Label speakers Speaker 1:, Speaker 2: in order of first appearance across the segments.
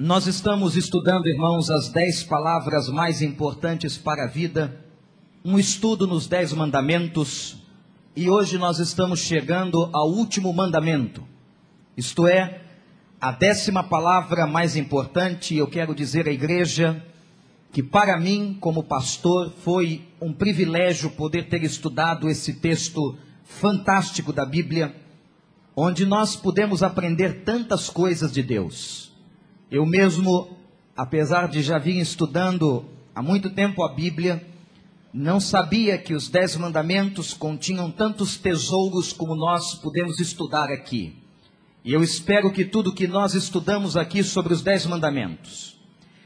Speaker 1: Nós estamos estudando, irmãos, as dez palavras mais importantes para a vida, um estudo nos dez mandamentos, e hoje nós estamos chegando ao último mandamento, isto é, a décima palavra mais importante, eu quero dizer à igreja que para mim, como pastor, foi um privilégio poder ter estudado esse texto fantástico da Bíblia, onde nós pudemos aprender tantas coisas de Deus. Eu mesmo, apesar de já vir estudando há muito tempo a Bíblia, não sabia que os Dez Mandamentos continham tantos tesouros como nós podemos estudar aqui. E eu espero que tudo que nós estudamos aqui sobre os Dez Mandamentos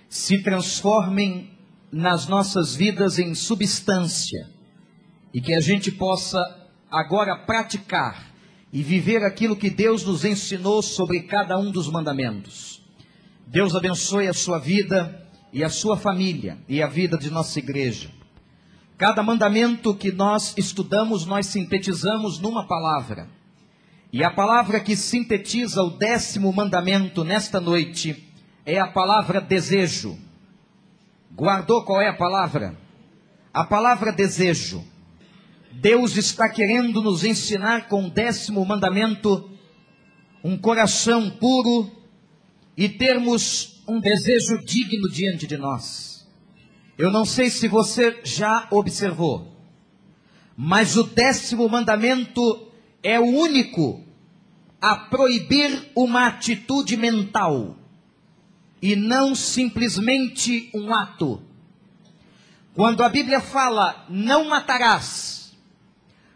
Speaker 1: se transformem nas nossas vidas em substância e que a gente possa agora praticar e viver aquilo que Deus nos ensinou sobre cada um dos mandamentos. Deus abençoe a sua vida e a sua família e a vida de nossa igreja. Cada mandamento que nós estudamos, nós sintetizamos numa palavra. E a palavra que sintetiza o décimo mandamento nesta noite é a palavra desejo. Guardou qual é a palavra? A palavra desejo. Deus está querendo nos ensinar com o décimo mandamento um coração puro e termos um desejo digno diante de nós. Eu não sei se você já observou, mas o décimo mandamento é o único a proibir uma atitude mental e não simplesmente um ato. Quando a Bíblia fala não matarás,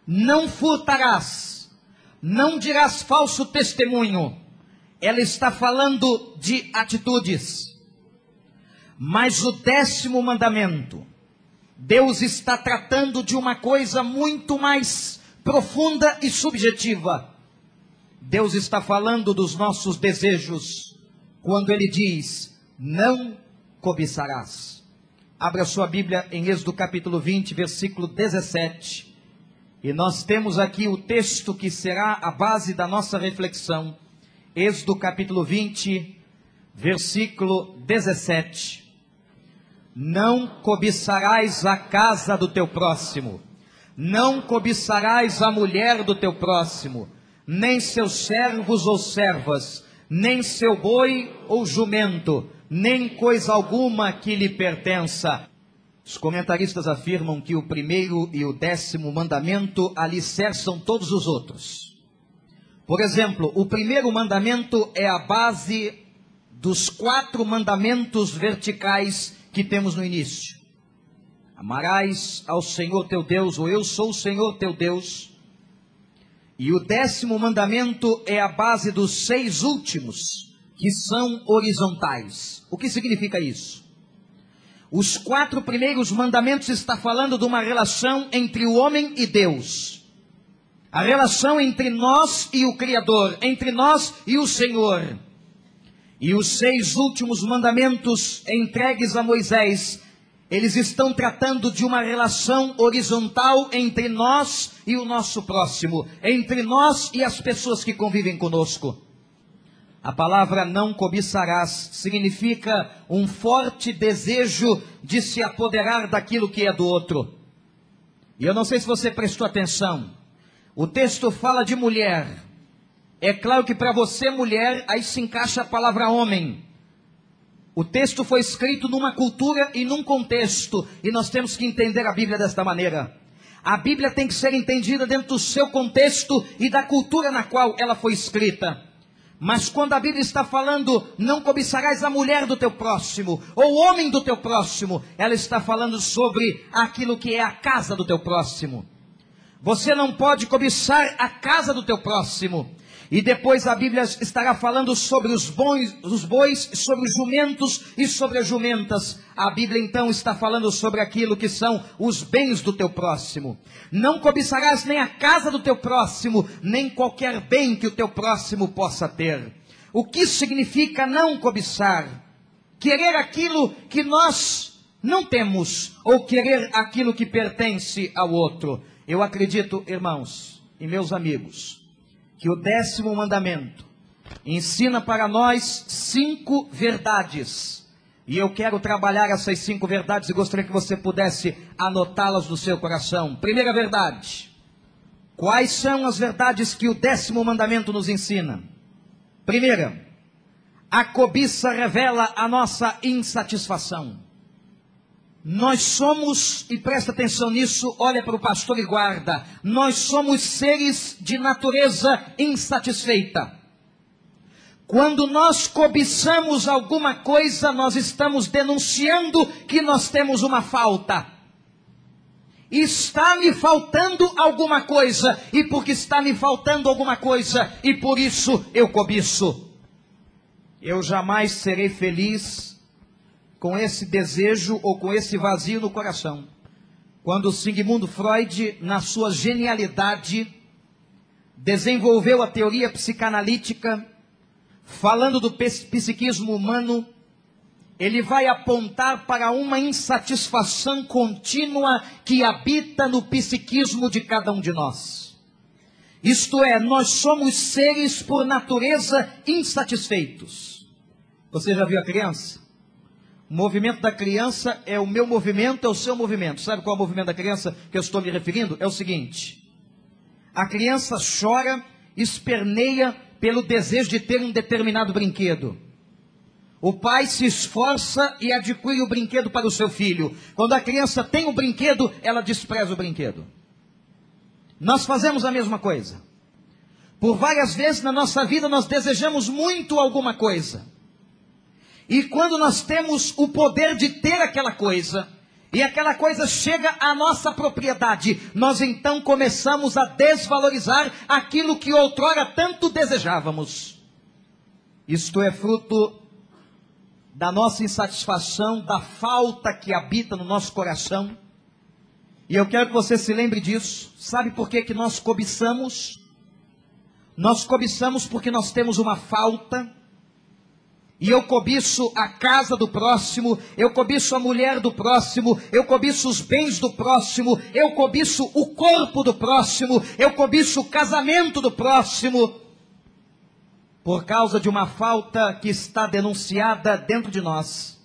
Speaker 1: não furtarás, não dirás falso testemunho, ela está falando de atitudes. Mas o décimo mandamento, Deus está tratando de uma coisa muito mais profunda e subjetiva. Deus está falando dos nossos desejos quando ele diz: Não cobiçarás. Abra sua Bíblia em Êxodo capítulo 20, versículo 17. E nós temos aqui o texto que será a base da nossa reflexão. Êxodo capítulo 20, versículo 17. Não cobiçarás a casa do teu próximo, não cobiçarás a mulher do teu próximo, nem seus servos ou servas, nem seu boi ou jumento, nem coisa alguma que lhe pertença. Os comentaristas afirmam que o primeiro e o décimo mandamento alicerçam todos os outros. Por exemplo, o primeiro mandamento é a base dos quatro mandamentos verticais que temos no início. Amarás ao Senhor teu Deus, ou eu sou o Senhor teu Deus, e o décimo mandamento é a base dos seis últimos, que são horizontais. O que significa isso? Os quatro primeiros mandamentos está falando de uma relação entre o homem e Deus. A relação entre nós e o Criador, entre nós e o Senhor. E os seis últimos mandamentos entregues a Moisés eles estão tratando de uma relação horizontal entre nós e o nosso próximo, entre nós e as pessoas que convivem conosco. A palavra não cobiçarás significa um forte desejo de se apoderar daquilo que é do outro. E eu não sei se você prestou atenção. O texto fala de mulher. É claro que para você, mulher, aí se encaixa a palavra homem. O texto foi escrito numa cultura e num contexto, e nós temos que entender a Bíblia desta maneira. A Bíblia tem que ser entendida dentro do seu contexto e da cultura na qual ela foi escrita. Mas quando a Bíblia está falando, não cobiçarás a mulher do teu próximo, ou o homem do teu próximo, ela está falando sobre aquilo que é a casa do teu próximo. Você não pode cobiçar a casa do teu próximo. E depois a Bíblia estará falando sobre os, bons, os bois, sobre os jumentos e sobre as jumentas. A Bíblia então está falando sobre aquilo que são os bens do teu próximo. Não cobiçarás nem a casa do teu próximo, nem qualquer bem que o teu próximo possa ter. O que significa não cobiçar? Querer aquilo que nós não temos, ou querer aquilo que pertence ao outro. Eu acredito, irmãos e meus amigos, que o décimo mandamento ensina para nós cinco verdades. E eu quero trabalhar essas cinco verdades e gostaria que você pudesse anotá-las no seu coração. Primeira verdade. Quais são as verdades que o décimo mandamento nos ensina? Primeira, a cobiça revela a nossa insatisfação. Nós somos, e presta atenção nisso, olha para o pastor e guarda, nós somos seres de natureza insatisfeita. Quando nós cobiçamos alguma coisa, nós estamos denunciando que nós temos uma falta. Está me faltando alguma coisa, e porque está me faltando alguma coisa, e por isso eu cobiço. Eu jamais serei feliz com esse desejo ou com esse vazio no coração. Quando Sigmund Freud, na sua genialidade, desenvolveu a teoria psicanalítica, falando do psiquismo humano, ele vai apontar para uma insatisfação contínua que habita no psiquismo de cada um de nós. Isto é, nós somos seres por natureza insatisfeitos. Você já viu a criança? O movimento da criança é o meu movimento, é o seu movimento. Sabe qual é o movimento da criança que eu estou me referindo? É o seguinte: a criança chora, esperneia pelo desejo de ter um determinado brinquedo. O pai se esforça e adquire o brinquedo para o seu filho. Quando a criança tem o brinquedo, ela despreza o brinquedo. Nós fazemos a mesma coisa. Por várias vezes na nossa vida nós desejamos muito alguma coisa. E quando nós temos o poder de ter aquela coisa, e aquela coisa chega à nossa propriedade, nós então começamos a desvalorizar aquilo que outrora tanto desejávamos. Isto é fruto da nossa insatisfação, da falta que habita no nosso coração. E eu quero que você se lembre disso. Sabe por que, que nós cobiçamos? Nós cobiçamos porque nós temos uma falta e eu cobiço a casa do próximo, eu cobiço a mulher do próximo, eu cobiço os bens do próximo, eu cobiço o corpo do próximo, eu cobiço o casamento do próximo, por causa de uma falta que está denunciada dentro de nós.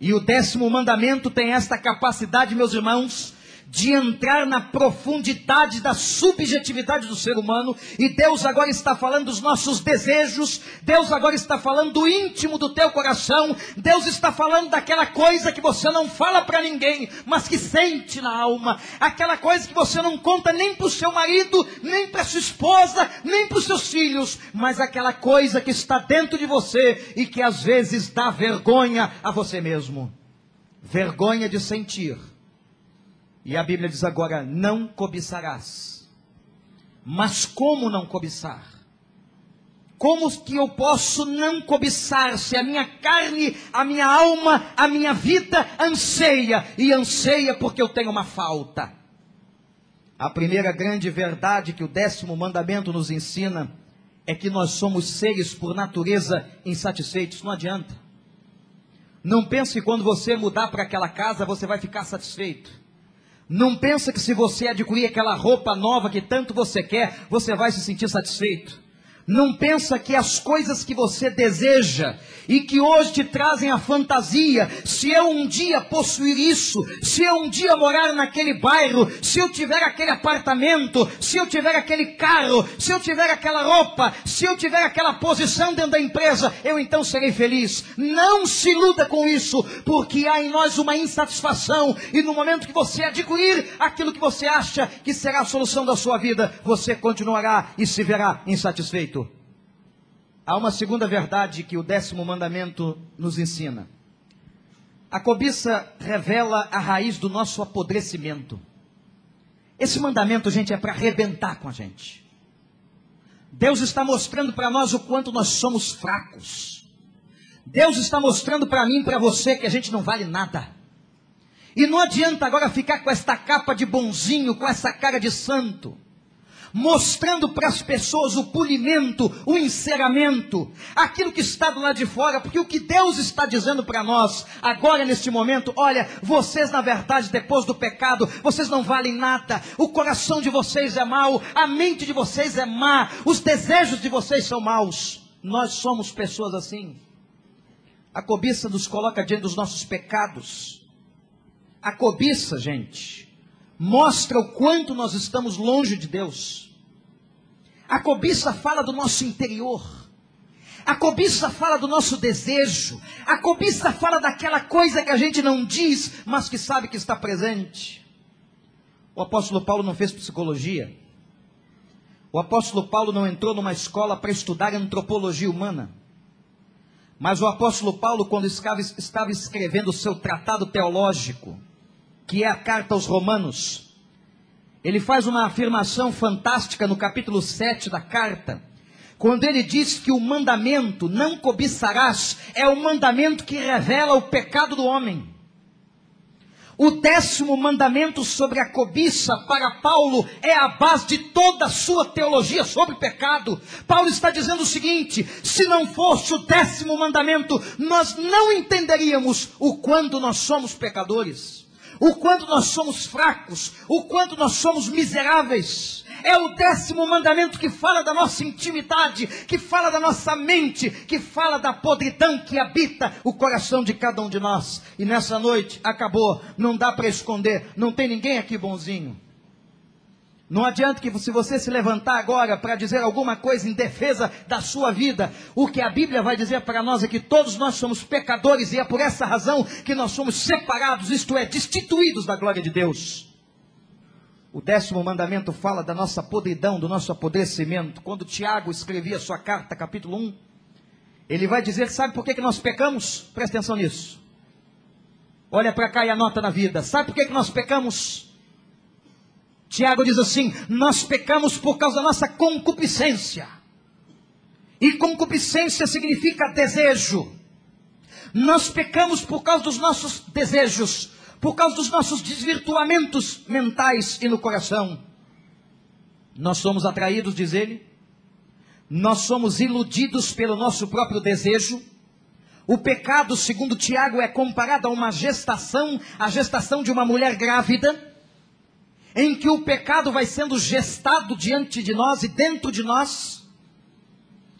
Speaker 1: E o décimo mandamento tem esta capacidade, meus irmãos, de entrar na profundidade da subjetividade do ser humano, e Deus agora está falando dos nossos desejos, Deus agora está falando do íntimo do teu coração, Deus está falando daquela coisa que você não fala para ninguém, mas que sente na alma, aquela coisa que você não conta nem para o seu marido, nem para sua esposa, nem para os seus filhos, mas aquela coisa que está dentro de você e que às vezes dá vergonha a você mesmo. Vergonha de sentir e a Bíblia diz agora: não cobiçarás. Mas como não cobiçar? Como que eu posso não cobiçar se a minha carne, a minha alma, a minha vida anseia e anseia porque eu tenho uma falta? A primeira grande verdade que o décimo mandamento nos ensina é que nós somos seres por natureza insatisfeitos. Não adianta. Não pense que quando você mudar para aquela casa você vai ficar satisfeito. Não pensa que se você adquirir aquela roupa nova que tanto você quer, você vai se sentir satisfeito. Não pensa que as coisas que você deseja e que hoje te trazem a fantasia, se eu um dia possuir isso, se eu um dia morar naquele bairro, se eu tiver aquele apartamento, se eu tiver aquele carro, se eu tiver aquela roupa, se eu tiver aquela posição dentro da empresa, eu então serei feliz. Não se iluda com isso, porque há em nós uma insatisfação e no momento que você adquirir aquilo que você acha que será a solução da sua vida, você continuará e se verá insatisfeito. Há uma segunda verdade que o décimo mandamento nos ensina. A cobiça revela a raiz do nosso apodrecimento. Esse mandamento, gente, é para arrebentar com a gente. Deus está mostrando para nós o quanto nós somos fracos. Deus está mostrando para mim e para você que a gente não vale nada. E não adianta agora ficar com esta capa de bonzinho, com essa cara de santo. Mostrando para as pessoas o polimento, o enceramento, aquilo que está do lado de fora, porque o que Deus está dizendo para nós, agora neste momento, olha, vocês na verdade, depois do pecado, vocês não valem nada, o coração de vocês é mau, a mente de vocês é má, os desejos de vocês são maus. Nós somos pessoas assim. A cobiça nos coloca diante dos nossos pecados. A cobiça, gente, mostra o quanto nós estamos longe de Deus. A cobiça fala do nosso interior. A cobiça fala do nosso desejo. A cobiça fala daquela coisa que a gente não diz, mas que sabe que está presente. O apóstolo Paulo não fez psicologia. O apóstolo Paulo não entrou numa escola para estudar antropologia humana. Mas o apóstolo Paulo, quando estava escrevendo o seu tratado teológico, que é a carta aos Romanos, ele faz uma afirmação fantástica no capítulo 7 da carta, quando ele diz que o mandamento, não cobiçarás, é o mandamento que revela o pecado do homem. O décimo mandamento sobre a cobiça, para Paulo, é a base de toda a sua teologia sobre pecado. Paulo está dizendo o seguinte: se não fosse o décimo mandamento, nós não entenderíamos o quanto nós somos pecadores, o quanto nós somos fracos, o quanto nós somos miseráveis. É o décimo mandamento que fala da nossa intimidade, que fala da nossa mente, que fala da podridão que habita o coração de cada um de nós. E nessa noite acabou, não dá para esconder, não tem ninguém aqui bonzinho. Não adianta que se você se levantar agora para dizer alguma coisa em defesa da sua vida, o que a Bíblia vai dizer para nós é que todos nós somos pecadores e é por essa razão que nós somos separados, isto é, destituídos da glória de Deus. O décimo mandamento fala da nossa podridão, do nosso apodrecimento. Quando Tiago escrevia sua carta, capítulo 1, ele vai dizer: sabe por que, que nós pecamos? Presta atenção nisso. Olha para cá e anota na vida. Sabe por que, que nós pecamos? Tiago diz assim: nós pecamos por causa da nossa concupiscência. E concupiscência significa desejo. Nós pecamos por causa dos nossos desejos por causa dos nossos desvirtuamentos mentais e no coração. Nós somos atraídos, diz ele, nós somos iludidos pelo nosso próprio desejo. O pecado, segundo Tiago, é comparado a uma gestação, a gestação de uma mulher grávida, em que o pecado vai sendo gestado diante de nós e dentro de nós.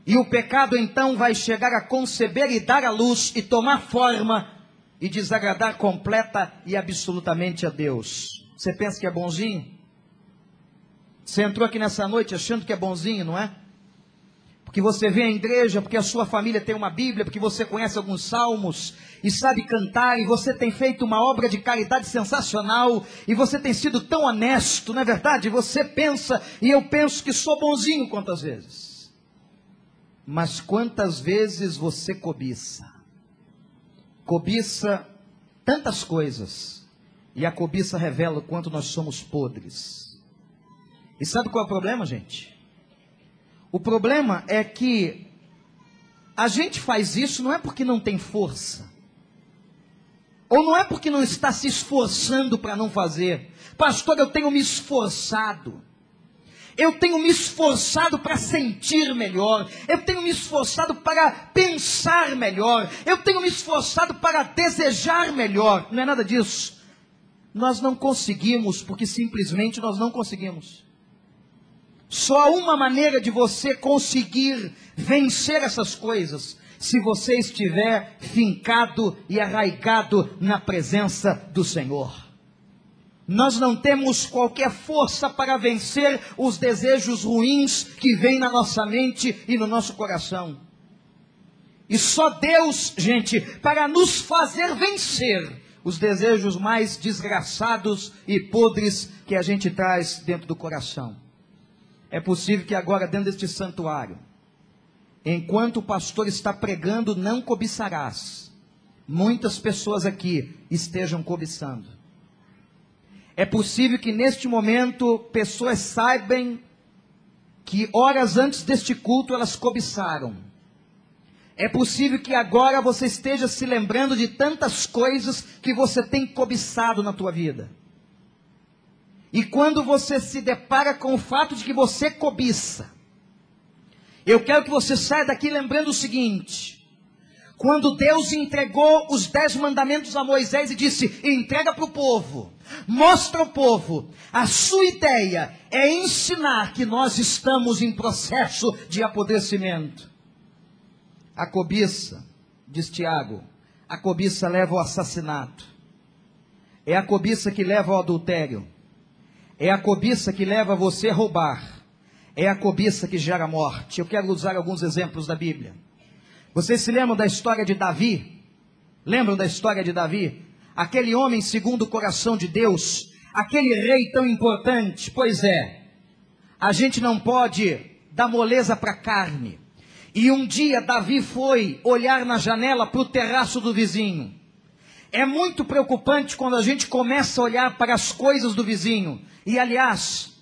Speaker 1: E o pecado então vai chegar a conceber e dar à luz e tomar forma e desagradar completa e absolutamente a Deus. Você pensa que é bonzinho? Você entrou aqui nessa noite achando que é bonzinho, não é? Porque você vem à igreja, porque a sua família tem uma Bíblia, porque você conhece alguns salmos e sabe cantar, e você tem feito uma obra de caridade sensacional, e você tem sido tão honesto, não é verdade? Você pensa, e eu penso que sou bonzinho quantas vezes. Mas quantas vezes você cobiça? cobiça tantas coisas, e a cobiça revela o quanto nós somos podres. E sabe qual é o problema, gente? O problema é que a gente faz isso não é porque não tem força, ou não é porque não está se esforçando para não fazer. Pastor, eu tenho me esforçado. Eu tenho me esforçado para sentir melhor. Eu tenho me esforçado para pensar melhor. Eu tenho me esforçado para desejar melhor. Não é nada disso. Nós não conseguimos, porque simplesmente nós não conseguimos. Só há uma maneira de você conseguir vencer essas coisas, se você estiver fincado e arraigado na presença do Senhor. Nós não temos qualquer força para vencer os desejos ruins que vêm na nossa mente e no nosso coração. E só Deus, gente, para nos fazer vencer os desejos mais desgraçados e podres que a gente traz dentro do coração. É possível que agora, dentro deste santuário, enquanto o pastor está pregando, não cobiçarás. Muitas pessoas aqui estejam cobiçando. É possível que neste momento pessoas saibam que horas antes deste culto elas cobiçaram. É possível que agora você esteja se lembrando de tantas coisas que você tem cobiçado na tua vida. E quando você se depara com o fato de que você cobiça, eu quero que você saia daqui lembrando o seguinte: quando Deus entregou os dez mandamentos a Moisés e disse: entrega para o povo, mostra ao povo, a sua ideia é ensinar que nós estamos em processo de apodrecimento. A cobiça, diz Tiago, a cobiça leva ao assassinato, é a cobiça que leva ao adultério, é a cobiça que leva você a roubar é a cobiça que gera morte. Eu quero usar alguns exemplos da Bíblia. Vocês se lembram da história de Davi? Lembram da história de Davi? Aquele homem segundo o coração de Deus, aquele rei tão importante. Pois é, a gente não pode dar moleza para carne. E um dia Davi foi olhar na janela para o terraço do vizinho. É muito preocupante quando a gente começa a olhar para as coisas do vizinho. E aliás,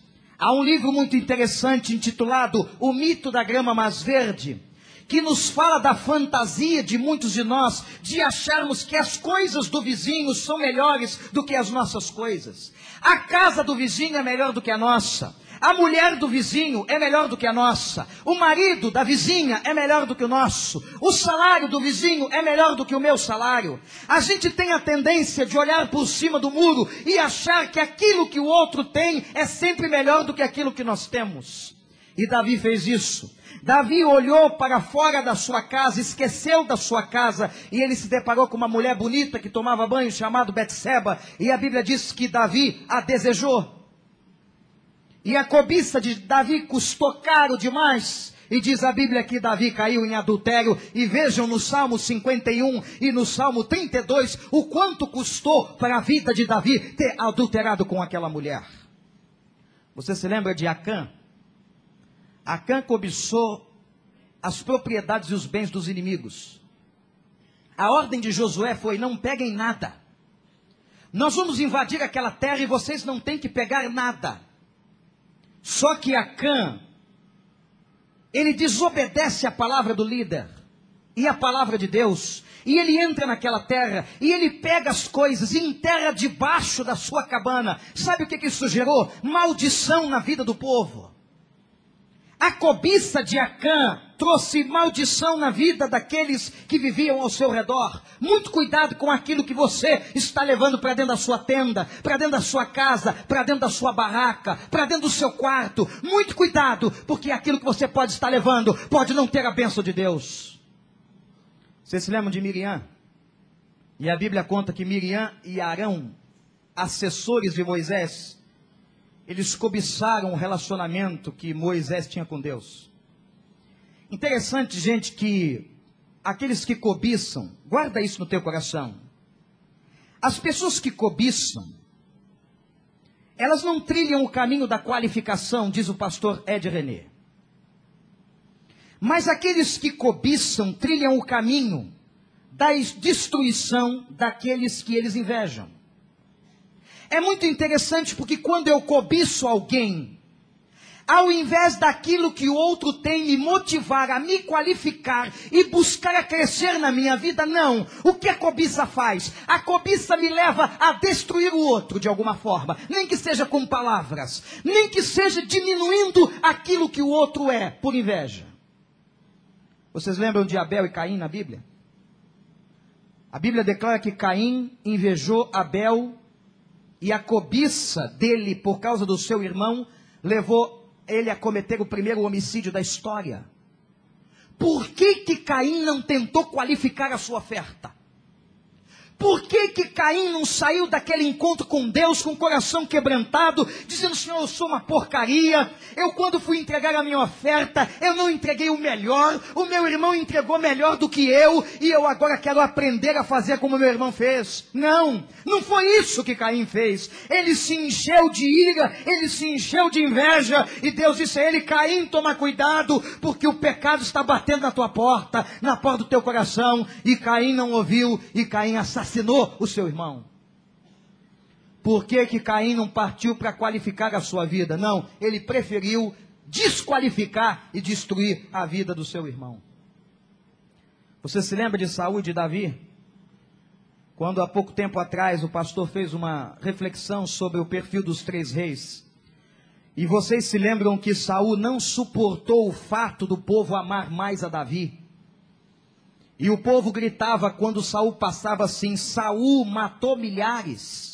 Speaker 1: Há um livro muito interessante intitulado O Mito da Grama Mais Verde, que nos fala da fantasia de muitos de nós de acharmos que as coisas do vizinho são melhores do que as nossas coisas. A casa do vizinho é melhor do que a nossa. A mulher do vizinho é melhor do que a nossa. O marido da vizinha é melhor do que o nosso. O salário do vizinho é melhor do que o meu salário. A gente tem a tendência de olhar por cima do muro e achar que aquilo que o outro tem é sempre melhor do que aquilo que nós temos. E Davi fez isso. Davi olhou para fora da sua casa, esqueceu da sua casa, e ele se deparou com uma mulher bonita que tomava banho, chamada Betseba, e a Bíblia diz que Davi a desejou. E a cobiça de Davi custou caro demais. E diz a Bíblia que Davi caiu em adultério. E vejam no Salmo 51 e no Salmo 32 o quanto custou para a vida de Davi ter adulterado com aquela mulher. Você se lembra de Acã? Acã cobiçou as propriedades e os bens dos inimigos. A ordem de Josué foi: não peguem nada. Nós vamos invadir aquela terra e vocês não têm que pegar nada. Só que Acã, ele desobedece a palavra do líder e a palavra de Deus, e ele entra naquela terra, e ele pega as coisas e enterra debaixo da sua cabana. Sabe o que, que isso gerou? Maldição na vida do povo. A cobiça de Acã trouxe maldição na vida daqueles que viviam ao seu redor. Muito cuidado com aquilo que você está levando para dentro da sua tenda, para dentro da sua casa, para dentro da sua barraca, para dentro do seu quarto. Muito cuidado, porque aquilo que você pode estar levando pode não ter a bênção de Deus. Vocês se lembram de Miriam? E a Bíblia conta que Miriam e Arão, assessores de Moisés, eles cobiçaram o relacionamento que Moisés tinha com Deus. Interessante, gente, que aqueles que cobiçam, guarda isso no teu coração. As pessoas que cobiçam, elas não trilham o caminho da qualificação, diz o pastor Ed René. Mas aqueles que cobiçam trilham o caminho da destruição daqueles que eles invejam. É muito interessante porque quando eu cobiço alguém, ao invés daquilo que o outro tem me motivar a me qualificar e buscar a crescer na minha vida, não. O que a cobiça faz? A cobiça me leva a destruir o outro de alguma forma, nem que seja com palavras, nem que seja diminuindo aquilo que o outro é por inveja. Vocês lembram de Abel e Caim na Bíblia? A Bíblia declara que Caim invejou Abel e a cobiça dele por causa do seu irmão levou ele a cometer o primeiro homicídio da história. Por que que Caim não tentou qualificar a sua oferta? Por que que Caim não saiu daquele encontro com Deus com o coração quebrantado, dizendo, Senhor, eu sou uma porcaria, eu quando fui entregar a minha oferta, eu não entreguei o melhor, o meu irmão entregou melhor do que eu, e eu agora quero aprender a fazer como meu irmão fez. Não, não foi isso que Caim fez. Ele se encheu de ira, ele se encheu de inveja, e Deus disse a ele, Caim, toma cuidado, porque o pecado está batendo na tua porta, na porta do teu coração, e Caim não ouviu, e Caim assassinou assassinou o seu irmão. Por que, que Caim não partiu para qualificar a sua vida? Não, ele preferiu desqualificar e destruir a vida do seu irmão. Você se lembra de Saúl e de Davi? Quando há pouco tempo atrás o pastor fez uma reflexão sobre o perfil dos três reis. E vocês se lembram que Saul não suportou o fato do povo amar mais a Davi. E o povo gritava quando Saul passava assim: Saul matou milhares.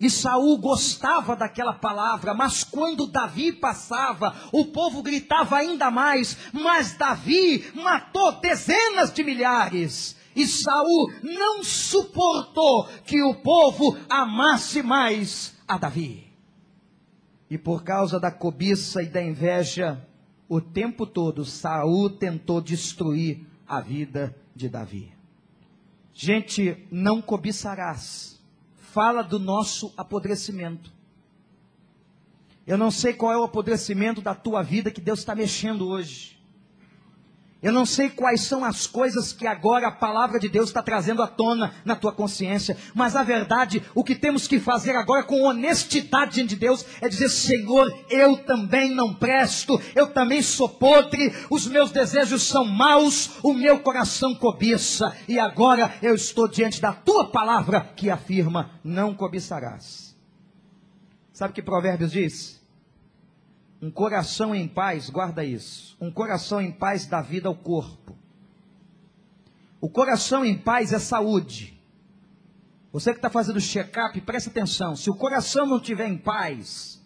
Speaker 1: E Saul gostava daquela palavra, mas quando Davi passava, o povo gritava ainda mais: "Mas Davi matou dezenas de milhares". E Saul não suportou que o povo amasse mais a Davi. E por causa da cobiça e da inveja, o tempo todo Saul tentou destruir a vida de Davi. Gente, não cobiçarás fala do nosso apodrecimento. Eu não sei qual é o apodrecimento da tua vida que Deus está mexendo hoje. Eu não sei quais são as coisas que agora a palavra de Deus está trazendo à tona na tua consciência, mas a verdade, o que temos que fazer agora com honestidade de Deus é dizer: Senhor, eu também não presto, eu também sou podre, os meus desejos são maus, o meu coração cobiça, e agora eu estou diante da tua palavra que afirma: não cobiçarás. Sabe o que Provérbios diz? Um coração em paz, guarda isso. Um coração em paz dá vida ao corpo. O coração em paz é saúde. Você que está fazendo check-up, presta atenção. Se o coração não estiver em paz,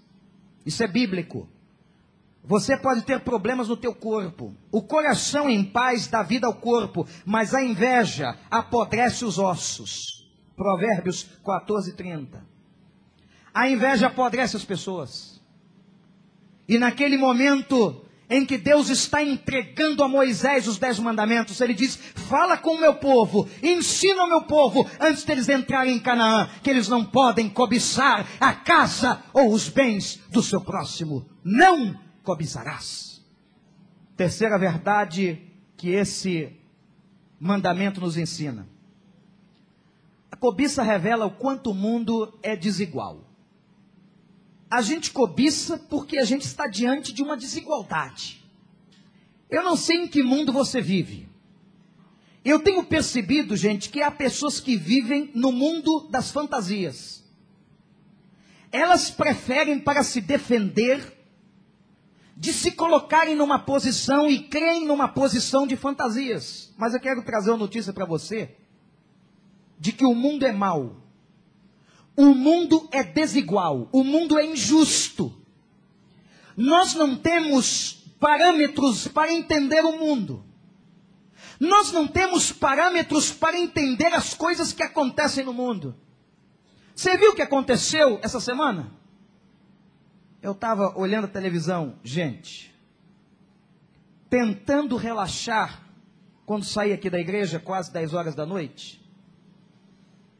Speaker 1: isso é bíblico. Você pode ter problemas no teu corpo. O coração em paz dá vida ao corpo, mas a inveja apodrece os ossos. Provérbios 14, 30. A inveja apodrece as pessoas. E naquele momento em que Deus está entregando a Moisés os dez mandamentos, ele diz: Fala com o meu povo, ensina ao meu povo, antes deles entrarem em Canaã, que eles não podem cobiçar a casa ou os bens do seu próximo. Não cobiçarás. Terceira verdade que esse mandamento nos ensina: a cobiça revela o quanto o mundo é desigual. A gente cobiça porque a gente está diante de uma desigualdade. Eu não sei em que mundo você vive. Eu tenho percebido, gente, que há pessoas que vivem no mundo das fantasias. Elas preferem, para se defender, de se colocarem numa posição e creem numa posição de fantasias. Mas eu quero trazer uma notícia para você de que o mundo é mau. O mundo é desigual, o mundo é injusto. Nós não temos parâmetros para entender o mundo. Nós não temos parâmetros para entender as coisas que acontecem no mundo. Você viu o que aconteceu essa semana? Eu estava olhando a televisão, gente, tentando relaxar quando saí aqui da igreja, quase 10 horas da noite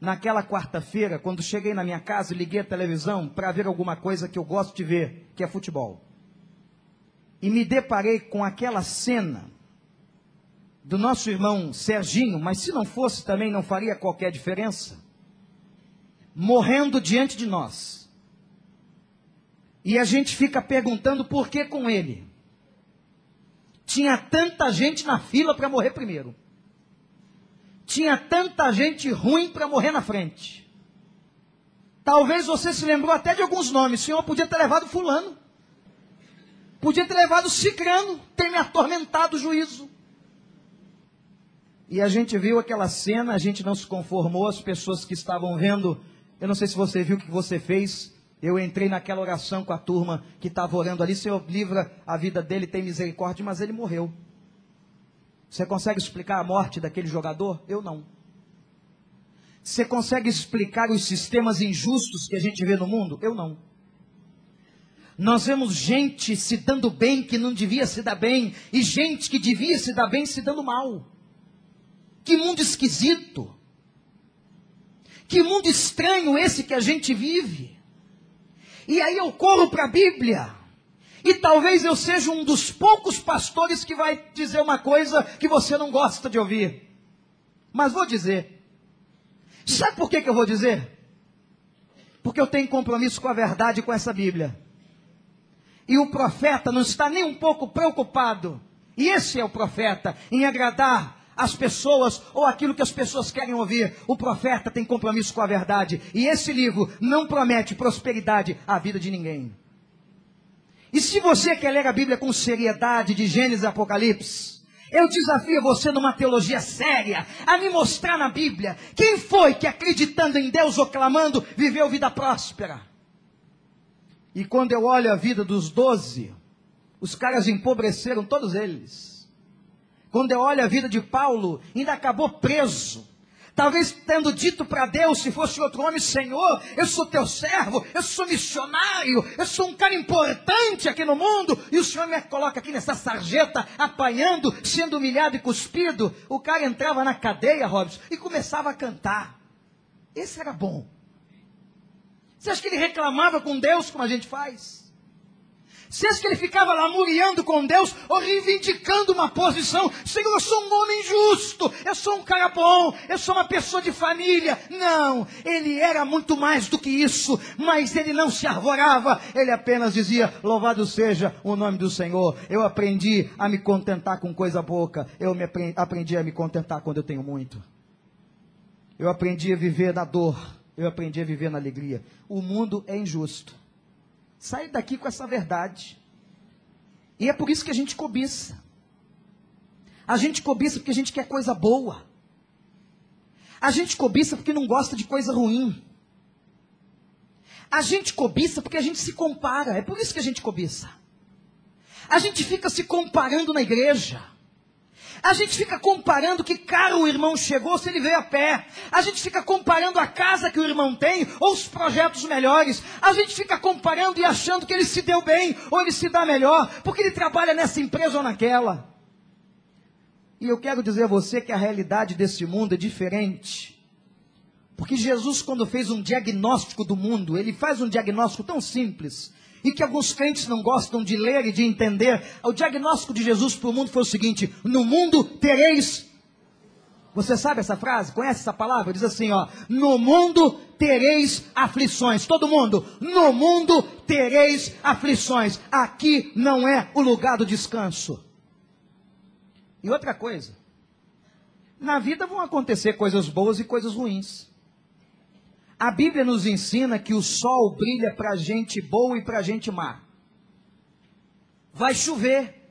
Speaker 1: naquela quarta-feira, quando cheguei na minha casa liguei a televisão para ver alguma coisa que eu gosto de ver, que é futebol. E me deparei com aquela cena do nosso irmão Serginho, mas se não fosse também não faria qualquer diferença, morrendo diante de nós. E a gente fica perguntando por que com ele. Tinha tanta gente na fila para morrer primeiro tinha tanta gente ruim para morrer na frente. Talvez você se lembrou até de alguns nomes. O Senhor podia ter levado fulano. Podia ter levado cicrano, ter me atormentado o juízo. E a gente viu aquela cena, a gente não se conformou, as pessoas que estavam vendo, eu não sei se você viu o que você fez, eu entrei naquela oração com a turma que estava orando ali, Senhor, livra a vida dele, tem misericórdia, mas ele morreu. Você consegue explicar a morte daquele jogador? Eu não. Você consegue explicar os sistemas injustos que a gente vê no mundo? Eu não. Nós vemos gente se dando bem que não devia se dar bem, e gente que devia se dar bem se dando mal. Que mundo esquisito. Que mundo estranho esse que a gente vive. E aí eu corro para a Bíblia. E talvez eu seja um dos poucos pastores que vai dizer uma coisa que você não gosta de ouvir. Mas vou dizer. Sabe por que, que eu vou dizer? Porque eu tenho compromisso com a verdade com essa Bíblia. E o profeta não está nem um pouco preocupado. E esse é o profeta, em agradar as pessoas ou aquilo que as pessoas querem ouvir. O profeta tem compromisso com a verdade. E esse livro não promete prosperidade à vida de ninguém. E se você quer ler a Bíblia com seriedade, de Gênesis e Apocalipse, eu desafio você numa teologia séria a me mostrar na Bíblia quem foi que acreditando em Deus ou clamando viveu vida próspera. E quando eu olho a vida dos doze, os caras empobreceram todos eles. Quando eu olho a vida de Paulo, ainda acabou preso. Talvez tendo dito para Deus, se fosse outro homem, Senhor, eu sou teu servo, eu sou missionário, eu sou um cara importante aqui no mundo, e o Senhor me coloca aqui nessa sarjeta, apanhando, sendo humilhado e cuspido. O cara entrava na cadeia, Robson, e começava a cantar. Esse era bom. Você acha que ele reclamava com Deus como a gente faz? Se é que ele ficava lamuriando com Deus ou reivindicando uma posição, Senhor, eu sou um homem justo, eu sou um cara bom, eu sou uma pessoa de família. Não, ele era muito mais do que isso, mas ele não se arvorava, ele apenas dizia: Louvado seja o nome do Senhor. Eu aprendi a me contentar com coisa pouca, eu me aprendi a me contentar quando eu tenho muito. Eu aprendi a viver na dor, eu aprendi a viver na alegria. O mundo é injusto. Sai daqui com essa verdade. E é por isso que a gente cobiça. A gente cobiça porque a gente quer coisa boa. A gente cobiça porque não gosta de coisa ruim. A gente cobiça porque a gente se compara. É por isso que a gente cobiça. A gente fica se comparando na igreja. A gente fica comparando que caro o irmão chegou se ele veio a pé. A gente fica comparando a casa que o irmão tem ou os projetos melhores. A gente fica comparando e achando que ele se deu bem ou ele se dá melhor porque ele trabalha nessa empresa ou naquela. E eu quero dizer a você que a realidade desse mundo é diferente. Porque Jesus, quando fez um diagnóstico do mundo, ele faz um diagnóstico tão simples e que alguns crentes não gostam de ler e de entender. O diagnóstico de Jesus para o mundo foi o seguinte: no mundo tereis. Você sabe essa frase? Conhece essa palavra? Diz assim, ó: no mundo tereis aflições. Todo mundo, no mundo tereis aflições. Aqui não é o lugar do descanso. E outra coisa, na vida vão acontecer coisas boas e coisas ruins. A Bíblia nos ensina que o sol brilha para gente boa e para gente má. Vai chover.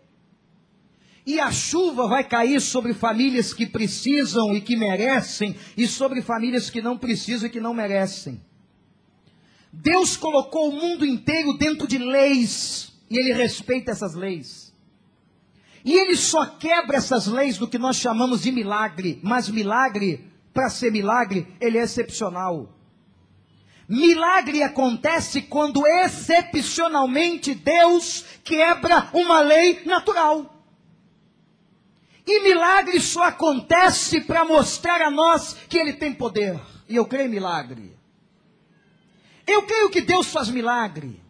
Speaker 1: E a chuva vai cair sobre famílias que precisam e que merecem, e sobre famílias que não precisam e que não merecem. Deus colocou o mundo inteiro dentro de leis, e Ele respeita essas leis. E Ele só quebra essas leis do que nós chamamos de milagre, mas milagre, para ser milagre, ele é excepcional. Milagre acontece quando excepcionalmente Deus quebra uma lei natural. E milagre só acontece para mostrar a nós que Ele tem poder. E eu creio em milagre. Eu creio que Deus faz milagre.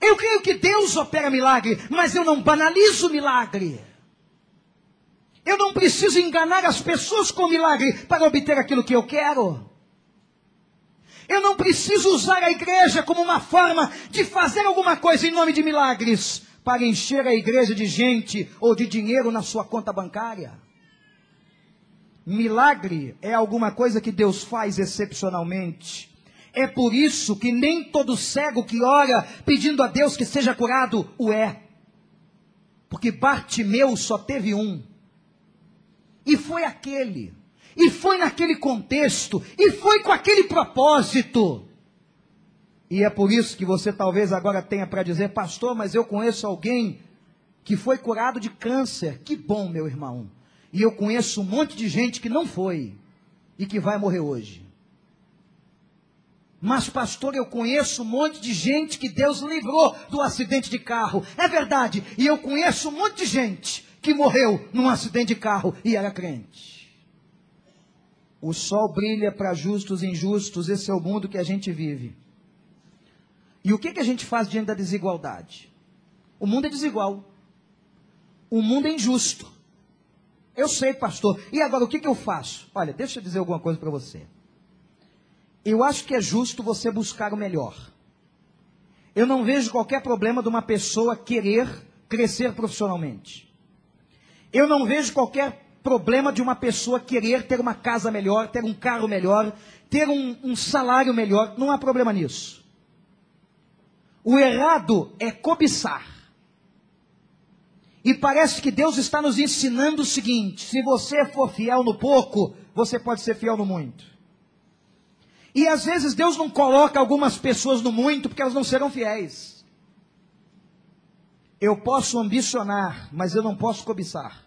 Speaker 1: Eu creio que Deus opera milagre, mas eu não banalizo milagre. Eu não preciso enganar as pessoas com milagre para obter aquilo que eu quero. Eu não preciso usar a igreja como uma forma de fazer alguma coisa em nome de milagres para encher a igreja de gente ou de dinheiro na sua conta bancária. Milagre é alguma coisa que Deus faz excepcionalmente. É por isso que nem todo cego que ora pedindo a Deus que seja curado o é. Porque Bartimeu só teve um. E foi aquele e foi naquele contexto, e foi com aquele propósito. E é por isso que você talvez agora tenha para dizer, pastor, mas eu conheço alguém que foi curado de câncer. Que bom, meu irmão. E eu conheço um monte de gente que não foi e que vai morrer hoje. Mas, pastor, eu conheço um monte de gente que Deus livrou do acidente de carro. É verdade. E eu conheço um monte de gente que morreu num acidente de carro e era crente. O sol brilha para justos e injustos, esse é o mundo que a gente vive. E o que, que a gente faz diante da desigualdade? O mundo é desigual. O mundo é injusto. Eu sei, pastor. E agora o que, que eu faço? Olha, deixa eu dizer alguma coisa para você. Eu acho que é justo você buscar o melhor. Eu não vejo qualquer problema de uma pessoa querer crescer profissionalmente. Eu não vejo qualquer problema de uma pessoa querer ter uma casa melhor, ter um carro melhor, ter um, um salário melhor. Não há problema nisso. O errado é cobiçar. E parece que Deus está nos ensinando o seguinte: se você for fiel no pouco, você pode ser fiel no muito. E às vezes Deus não coloca algumas pessoas no muito porque elas não serão fiéis. Eu posso ambicionar, mas eu não posso cobiçar.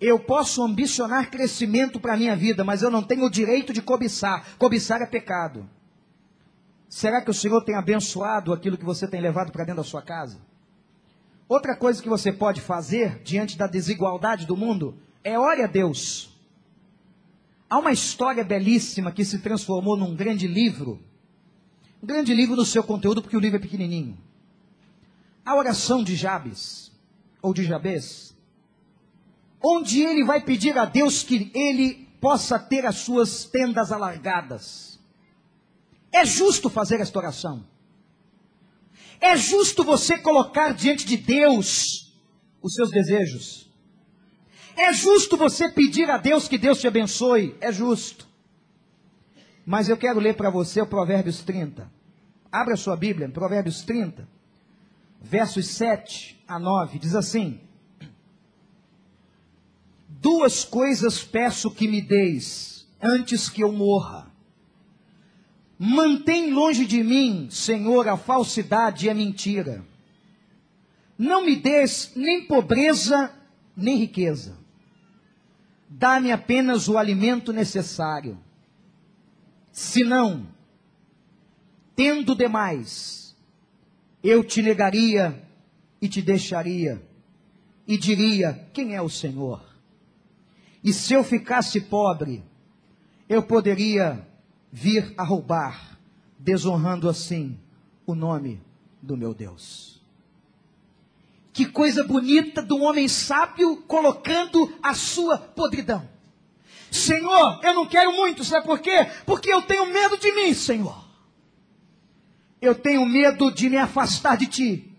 Speaker 1: Eu posso ambicionar crescimento para a minha vida, mas eu não tenho o direito de cobiçar. Cobiçar é pecado. Será que o Senhor tem abençoado aquilo que você tem levado para dentro da sua casa? Outra coisa que você pode fazer diante da desigualdade do mundo é ore a Deus. Há uma história belíssima que se transformou num grande livro. Um grande livro no seu conteúdo, porque o livro é pequenininho. A oração de Jabes, ou de Jabes, onde ele vai pedir a Deus que ele possa ter as suas tendas alargadas. É justo fazer esta oração. É justo você colocar diante de Deus os seus desejos. É justo você pedir a Deus que Deus te abençoe. É justo. Mas eu quero ler para você o Provérbios 30. Abra sua Bíblia, Provérbios 30, versos 7 a 9. Diz assim: Duas coisas peço que me deis antes que eu morra. Mantém longe de mim, Senhor, a falsidade e a mentira. Não me des nem pobreza, nem riqueza. Dá-me apenas o alimento necessário. Senão, tendo demais, eu te negaria e te deixaria, e diria: Quem é o Senhor? E se eu ficasse pobre, eu poderia vir a roubar, desonrando assim o nome do meu Deus. Que coisa bonita de um homem sábio colocando a sua podridão. Senhor, eu não quero muito, sabe por quê? Porque eu tenho medo de mim, Senhor. Eu tenho medo de me afastar de ti.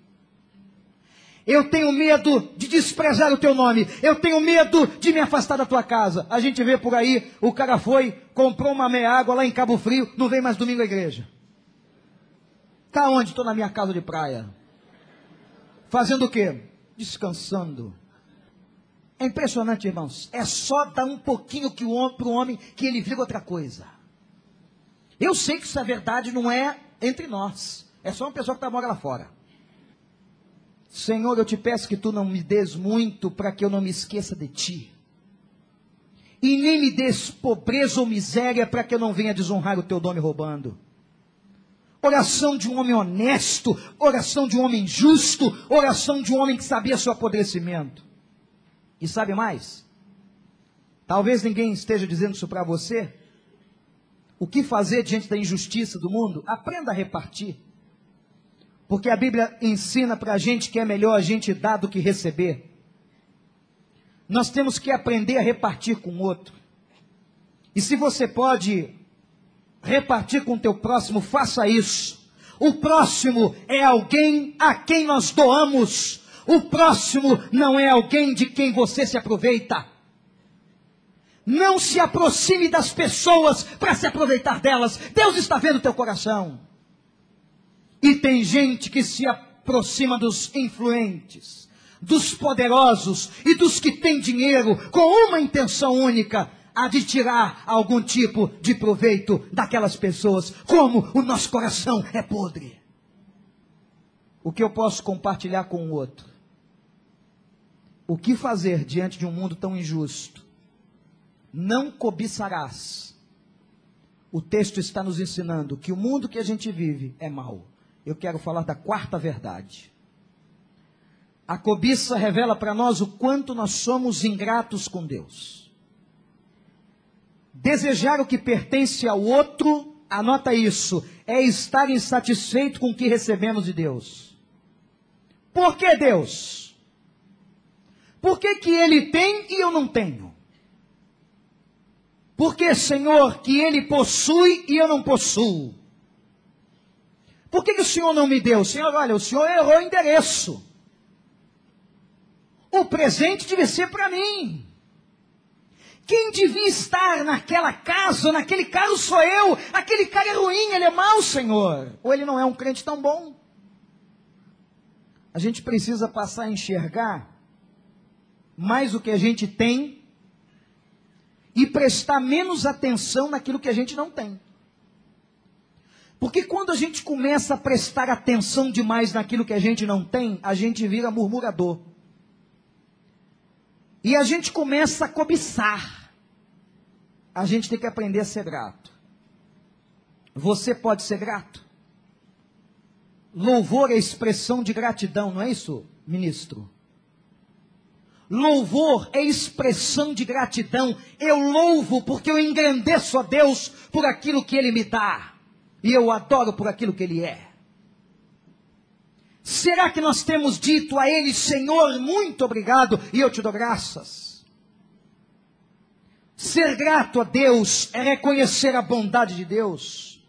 Speaker 1: Eu tenho medo de desprezar o teu nome. Eu tenho medo de me afastar da tua casa. A gente vê por aí, o cara foi, comprou uma meia água lá em Cabo Frio, não vem mais domingo à igreja. Tá onde? Estou na minha casa de praia. Fazendo o quê? Descansando. É impressionante, irmãos. É só dar um pouquinho que o para o homem que ele vira outra coisa. Eu sei que essa verdade não é entre nós. É só uma pessoa que está mora lá fora. Senhor, eu te peço que tu não me des muito para que eu não me esqueça de ti. E nem me des pobreza ou miséria para que eu não venha desonrar o teu nome roubando. Oração de um homem honesto, oração de um homem justo, oração de um homem que sabia seu apodrecimento. E sabe mais? Talvez ninguém esteja dizendo isso para você. O que fazer diante da injustiça do mundo? Aprenda a repartir. Porque a Bíblia ensina para a gente que é melhor a gente dar do que receber. Nós temos que aprender a repartir com o outro. E se você pode repartir com o teu próximo, faça isso. O próximo é alguém a quem nós doamos. O próximo não é alguém de quem você se aproveita. Não se aproxime das pessoas para se aproveitar delas. Deus está vendo o teu coração. E tem gente que se aproxima dos influentes, dos poderosos e dos que têm dinheiro com uma intenção única, a de tirar algum tipo de proveito daquelas pessoas, como o nosso coração é podre. O que eu posso compartilhar com o outro? O que fazer diante de um mundo tão injusto? Não cobiçarás. O texto está nos ensinando que o mundo que a gente vive é mau eu quero falar da quarta verdade. A cobiça revela para nós o quanto nós somos ingratos com Deus. Desejar o que pertence ao outro, anota isso, é estar insatisfeito com o que recebemos de Deus. Por que Deus? Por que, que Ele tem e eu não tenho? Por que, Senhor, que Ele possui e eu não possuo? Por que, que o senhor não me deu? Senhor, olha, o senhor errou o endereço. O presente deve ser para mim. Quem devia estar naquela casa, naquele carro sou eu. Aquele cara é ruim, ele é mau, Senhor. Ou ele não é um crente tão bom. A gente precisa passar a enxergar mais o que a gente tem e prestar menos atenção naquilo que a gente não tem. Porque quando a gente começa a prestar atenção demais naquilo que a gente não tem, a gente vira murmurador. E a gente começa a cobiçar. A gente tem que aprender a ser grato. Você pode ser grato? Louvor é expressão de gratidão, não é isso, ministro? Louvor é expressão de gratidão. Eu louvo porque eu engrandeço a Deus por aquilo que Ele me dá. E eu o adoro por aquilo que Ele é. Será que nós temos dito a Ele, Senhor, muito obrigado e eu te dou graças? Ser grato a Deus é reconhecer a bondade de Deus.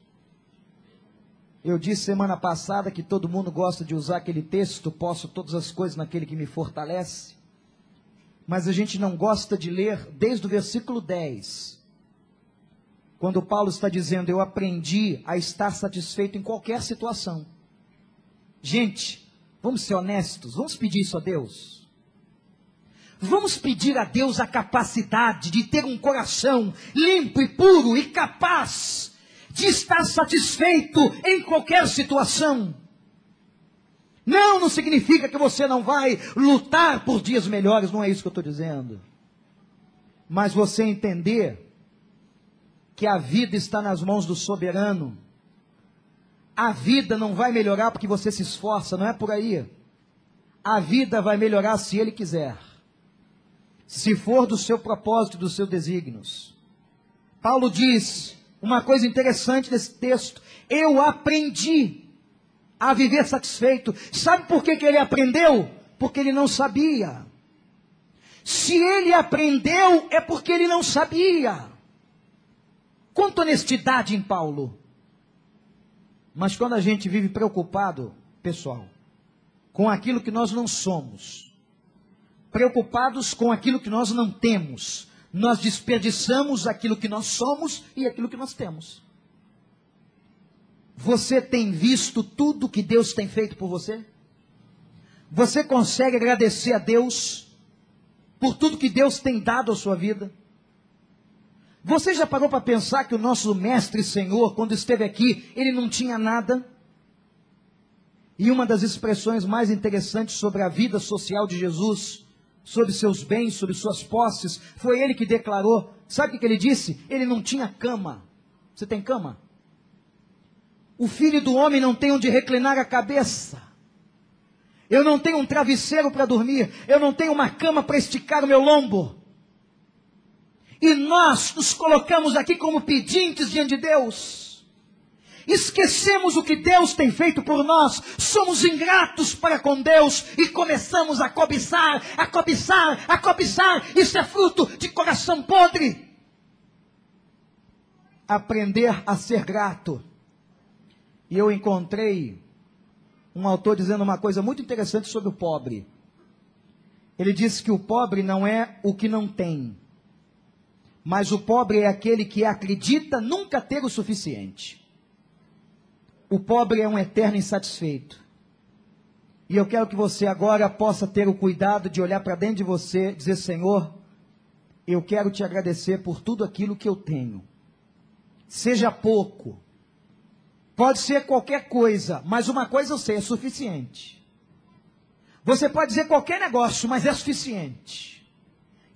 Speaker 1: Eu disse semana passada que todo mundo gosta de usar aquele texto, posso todas as coisas naquele que me fortalece. Mas a gente não gosta de ler desde o versículo 10 quando Paulo está dizendo, eu aprendi a estar satisfeito em qualquer situação. Gente, vamos ser honestos, vamos pedir isso a Deus. Vamos pedir a Deus a capacidade de ter um coração limpo e puro e capaz de estar satisfeito em qualquer situação. Não, não significa que você não vai lutar por dias melhores, não é isso que eu estou dizendo. Mas você entender que a vida está nas mãos do soberano. A vida não vai melhorar porque você se esforça, não é por aí. A vida vai melhorar se ele quiser. Se for do seu propósito, dos seus desígnios. Paulo diz uma coisa interessante nesse texto: eu aprendi a viver satisfeito. Sabe por que, que ele aprendeu? Porque ele não sabia. Se ele aprendeu, é porque ele não sabia. Quanta honestidade em Paulo. Mas quando a gente vive preocupado, pessoal, com aquilo que nós não somos, preocupados com aquilo que nós não temos, nós desperdiçamos aquilo que nós somos e aquilo que nós temos. Você tem visto tudo que Deus tem feito por você? Você consegue agradecer a Deus por tudo que Deus tem dado à sua vida? Você já parou para pensar que o nosso mestre Senhor, quando esteve aqui, ele não tinha nada? E uma das expressões mais interessantes sobre a vida social de Jesus, sobre seus bens, sobre suas posses, foi ele que declarou. Sabe o que ele disse? Ele não tinha cama. Você tem cama? O filho do homem não tem onde reclinar a cabeça. Eu não tenho um travesseiro para dormir. Eu não tenho uma cama para esticar o meu lombo. E nós nos colocamos aqui como pedintes diante de Deus. Esquecemos o que Deus tem feito por nós, somos ingratos para com Deus e começamos a cobiçar, a cobiçar, a cobiçar. Isso é fruto de coração podre. Aprender a ser grato. E eu encontrei um autor dizendo uma coisa muito interessante sobre o pobre. Ele disse que o pobre não é o que não tem, mas o pobre é aquele que acredita nunca ter o suficiente. O pobre é um eterno insatisfeito. E eu quero que você agora possa ter o cuidado de olhar para dentro de você dizer: Senhor, eu quero te agradecer por tudo aquilo que eu tenho. Seja pouco, pode ser qualquer coisa, mas uma coisa eu sei: é suficiente. Você pode dizer qualquer negócio, mas é suficiente.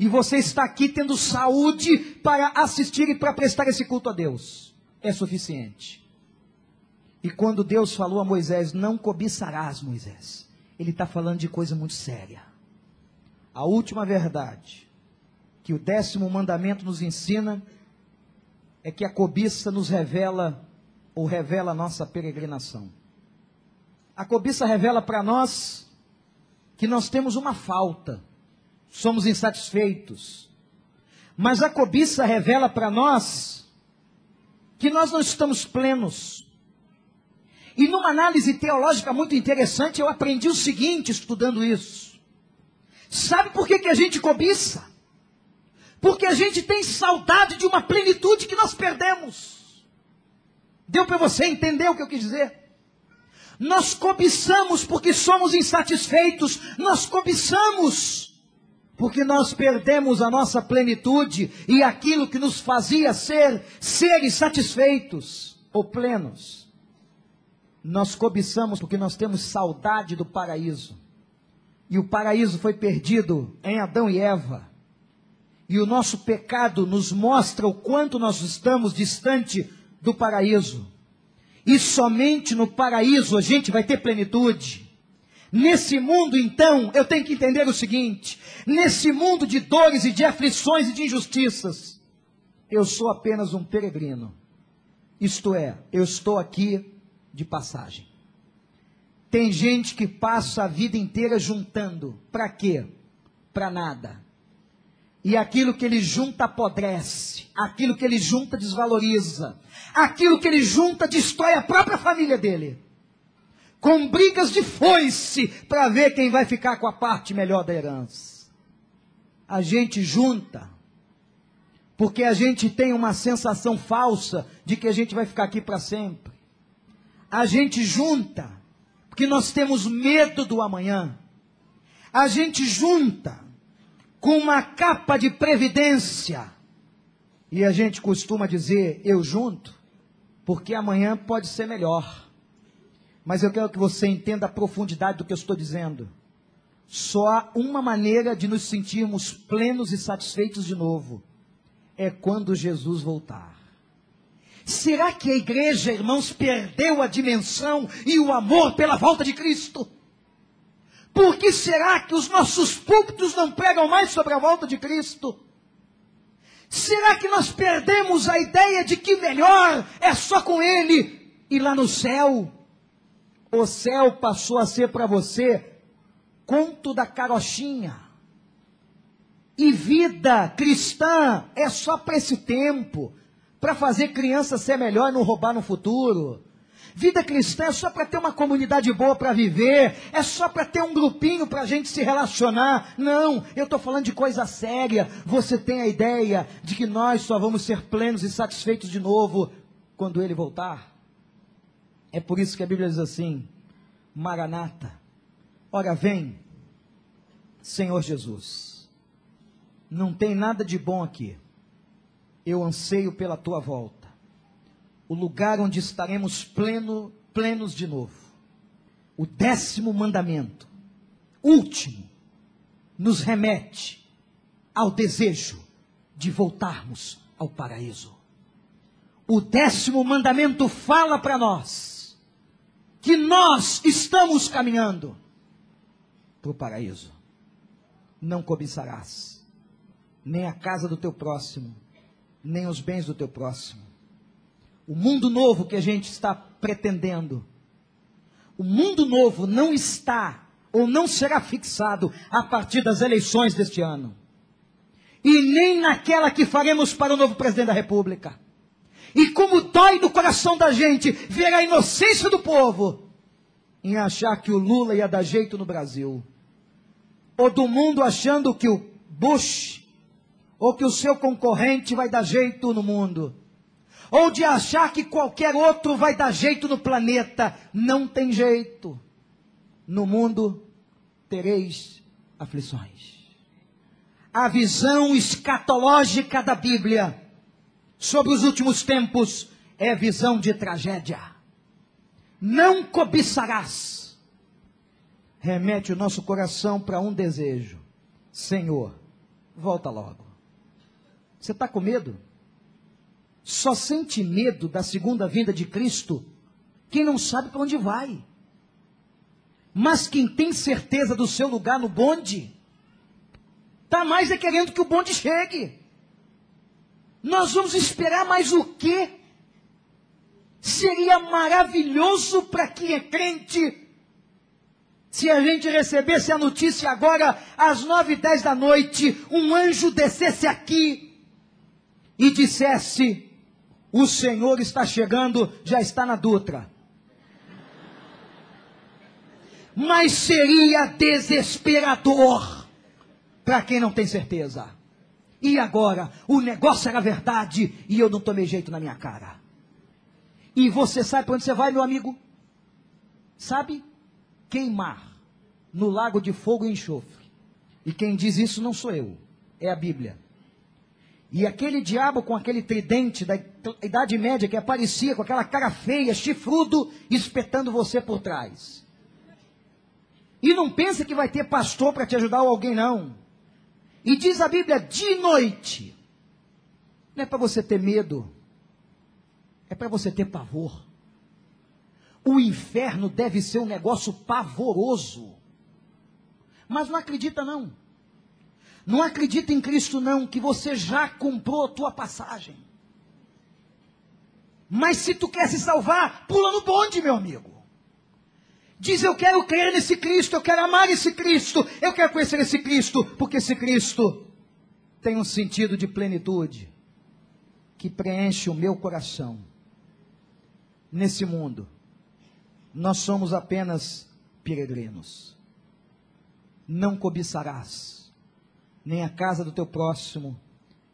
Speaker 1: E você está aqui tendo saúde para assistir e para prestar esse culto a Deus. É suficiente. E quando Deus falou a Moisés, não cobiçarás, Moisés, ele está falando de coisa muito séria. A última verdade que o décimo mandamento nos ensina é que a cobiça nos revela ou revela a nossa peregrinação. A cobiça revela para nós que nós temos uma falta somos insatisfeitos. Mas a cobiça revela para nós que nós não estamos plenos. E numa análise teológica muito interessante, eu aprendi o seguinte estudando isso. Sabe por que, que a gente cobiça? Porque a gente tem saudade de uma plenitude que nós perdemos. Deu para você entender o que eu quis dizer? Nós cobiçamos porque somos insatisfeitos, nós cobiçamos porque nós perdemos a nossa plenitude e aquilo que nos fazia ser seres satisfeitos ou plenos. Nós cobiçamos porque nós temos saudade do paraíso. E o paraíso foi perdido em Adão e Eva. E o nosso pecado nos mostra o quanto nós estamos distante do paraíso. E somente no paraíso a gente vai ter plenitude. Nesse mundo, então, eu tenho que entender o seguinte: nesse mundo de dores e de aflições e de injustiças, eu sou apenas um peregrino. Isto é, eu estou aqui de passagem. Tem gente que passa a vida inteira juntando. Para quê? Para nada. E aquilo que ele junta apodrece, aquilo que ele junta desvaloriza, aquilo que ele junta destrói a própria família dele. Com brigas de foice para ver quem vai ficar com a parte melhor da herança. A gente junta, porque a gente tem uma sensação falsa de que a gente vai ficar aqui para sempre. A gente junta, porque nós temos medo do amanhã. A gente junta, com uma capa de previdência. E a gente costuma dizer, eu junto, porque amanhã pode ser melhor. Mas eu quero que você entenda a profundidade do que eu estou dizendo. Só há uma maneira de nos sentirmos plenos e satisfeitos de novo: é quando Jesus voltar. Será que a igreja, irmãos, perdeu a dimensão e o amor pela volta de Cristo? Por que será que os nossos púlpitos não pregam mais sobre a volta de Cristo? Será que nós perdemos a ideia de que melhor é só com Ele e lá no céu? O céu passou a ser para você conto da carochinha. E vida cristã é só para esse tempo, para fazer criança ser melhor e não roubar no futuro. Vida cristã é só para ter uma comunidade boa para viver, é só para ter um grupinho para a gente se relacionar. Não, eu estou falando de coisa séria. Você tem a ideia de que nós só vamos ser plenos e satisfeitos de novo quando ele voltar? É por isso que a Bíblia diz assim: Maranata, ora vem, Senhor Jesus. Não tem nada de bom aqui. Eu anseio pela tua volta o lugar onde estaremos pleno, plenos de novo. O décimo mandamento, último, nos remete ao desejo de voltarmos ao paraíso. O décimo mandamento fala para nós que nós estamos caminhando para o paraíso. Não cobiçarás nem a casa do teu próximo, nem os bens do teu próximo o mundo novo que a gente está pretendendo. O mundo novo não está ou não será fixado a partir das eleições deste ano. E nem naquela que faremos para o novo presidente da República. E como dói no coração da gente ver a inocência do povo em achar que o Lula ia dar jeito no Brasil. Ou do mundo achando que o Bush ou que o seu concorrente vai dar jeito no mundo ou de achar que qualquer outro vai dar jeito no planeta. Não tem jeito. No mundo tereis aflições. A visão escatológica da Bíblia sobre os últimos tempos é visão de tragédia. Não cobiçarás. Remete o nosso coração para um desejo. Senhor, volta logo. Você está com medo? Só sente medo da segunda vinda de Cristo quem não sabe para onde vai. Mas quem tem certeza do seu lugar no bonde, está mais é querendo que o bonde chegue. Nós vamos esperar mais o quê? Seria maravilhoso para quem é crente se a gente recebesse a notícia agora, às nove e dez da noite, um anjo descesse aqui e dissesse: o Senhor está chegando, já está na Dutra. Mas seria desesperador para quem não tem certeza. E agora? O negócio era verdade e eu não tomei jeito na minha cara. E você sabe para onde você vai, meu amigo? Sabe? Queimar no lago de fogo e enxofre. E quem diz isso não sou eu, é a Bíblia. E aquele diabo com aquele tridente da Idade Média que aparecia com aquela cara feia, chifrudo, espetando você por trás. E não pensa que vai ter pastor para te ajudar ou alguém, não. E diz a Bíblia, de noite. Não é para você ter medo, é para você ter pavor. O inferno deve ser um negócio pavoroso. Mas não acredita, não. Não acredita em Cristo, não, que você já comprou a tua passagem. Mas se tu quer se salvar, pula no bonde, meu amigo. Diz: Eu quero crer nesse Cristo, eu quero amar esse Cristo, eu quero conhecer esse Cristo, porque esse Cristo tem um sentido de plenitude que preenche o meu coração. Nesse mundo, nós somos apenas peregrinos. Não cobiçarás nem a casa do teu próximo,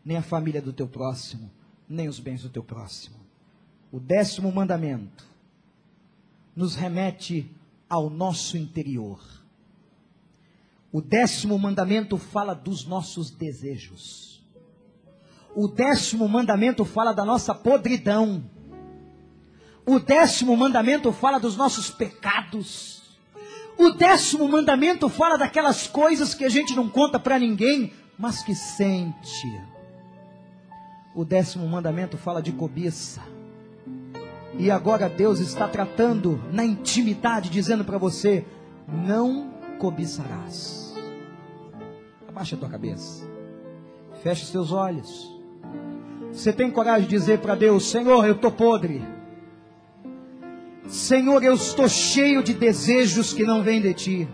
Speaker 1: nem a família do teu próximo, nem os bens do teu próximo. O décimo mandamento nos remete ao nosso interior. O décimo mandamento fala dos nossos desejos. O décimo mandamento fala da nossa podridão. O décimo mandamento fala dos nossos pecados. O décimo mandamento fala daquelas coisas que a gente não conta para ninguém, mas que sente. O décimo mandamento fala de cobiça. E agora Deus está tratando na intimidade, dizendo para você: não cobiçarás. Abaixa a tua cabeça. Feche os teus olhos. Você tem coragem de dizer para Deus: Senhor, eu estou podre. Senhor, eu estou cheio de desejos que não vêm de ti.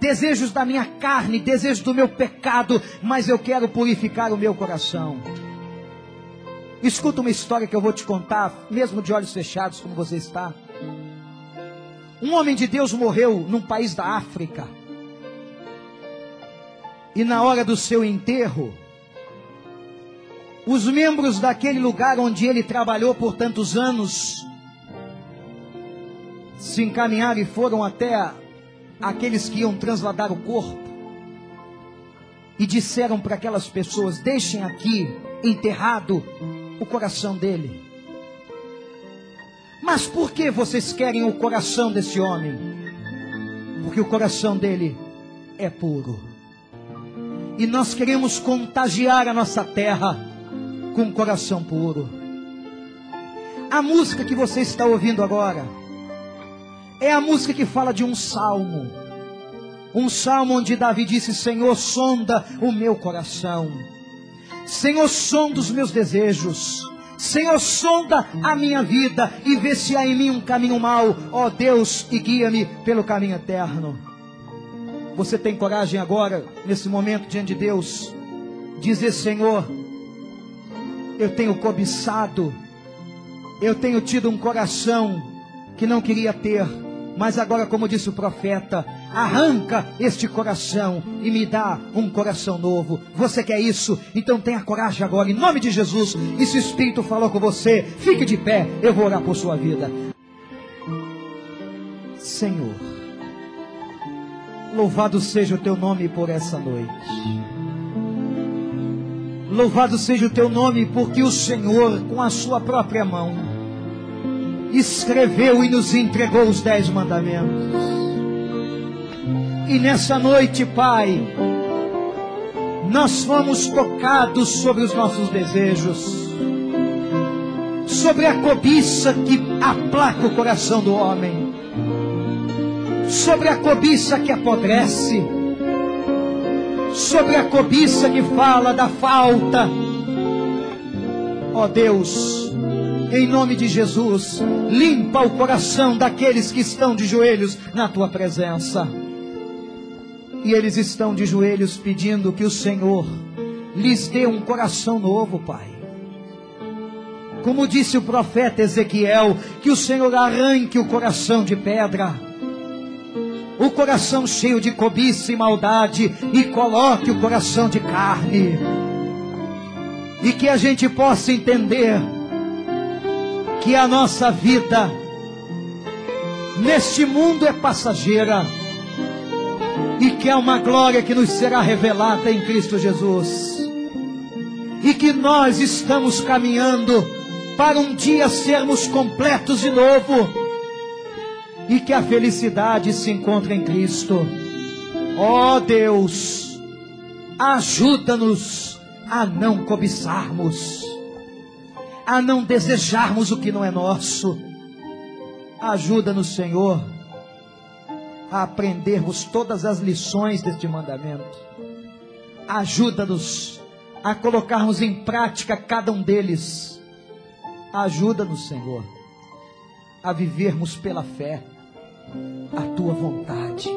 Speaker 1: Desejos da minha carne, desejos do meu pecado, mas eu quero purificar o meu coração. Escuta uma história que eu vou te contar, mesmo de olhos fechados, como você está. Um homem de Deus morreu num país da África. E na hora do seu enterro, os membros daquele lugar onde ele trabalhou por tantos anos se encaminharam e foram até aqueles que iam transladar o corpo e disseram para aquelas pessoas: Deixem aqui enterrado o coração dele. Mas por que vocês querem o coração desse homem? Porque o coração dele é puro. E nós queremos contagiar a nossa terra com um coração puro. A música que você está ouvindo agora é a música que fala de um salmo. Um salmo onde Davi disse: Senhor, sonda o meu coração Senhor, sonda os meus desejos. Senhor, sonda a minha vida e vê se há em mim um caminho mau, ó Deus, e guia-me pelo caminho eterno. Você tem coragem agora, nesse momento diante de Deus, dizer: Senhor, eu tenho cobiçado, eu tenho tido um coração que não queria ter, mas agora, como disse o profeta, arranca este coração e me dá um coração novo. Você quer isso? Então tenha coragem agora, em nome de Jesus. E se o Espírito falou com você, fique de pé, eu vou orar por sua vida. Senhor, louvado seja o teu nome por essa noite. Louvado seja o teu nome, porque o Senhor, com a sua própria mão, escreveu e nos entregou os dez mandamentos. E nessa noite, Pai, nós fomos tocados sobre os nossos desejos, sobre a cobiça que aplaca o coração do homem, sobre a cobiça que apodrece, sobre a cobiça que fala da falta. Ó oh Deus, em nome de Jesus, limpa o coração daqueles que estão de joelhos na tua presença. E eles estão de joelhos pedindo que o Senhor lhes dê um coração novo, Pai. Como disse o profeta Ezequiel, que o Senhor arranque o coração de pedra, o coração cheio de cobiça e maldade, e coloque o coração de carne e que a gente possa entender que a nossa vida neste mundo é passageira e que há uma glória que nos será revelada em Cristo Jesus. E que nós estamos caminhando para um dia sermos completos de novo. E que a felicidade se encontra em Cristo. Ó oh Deus, ajuda-nos a não cobiçarmos, a não desejarmos o que não é nosso. Ajuda-nos, Senhor a aprendermos todas as lições deste mandamento. Ajuda-nos a colocarmos em prática cada um deles. Ajuda-nos, Senhor, a vivermos pela fé a tua vontade.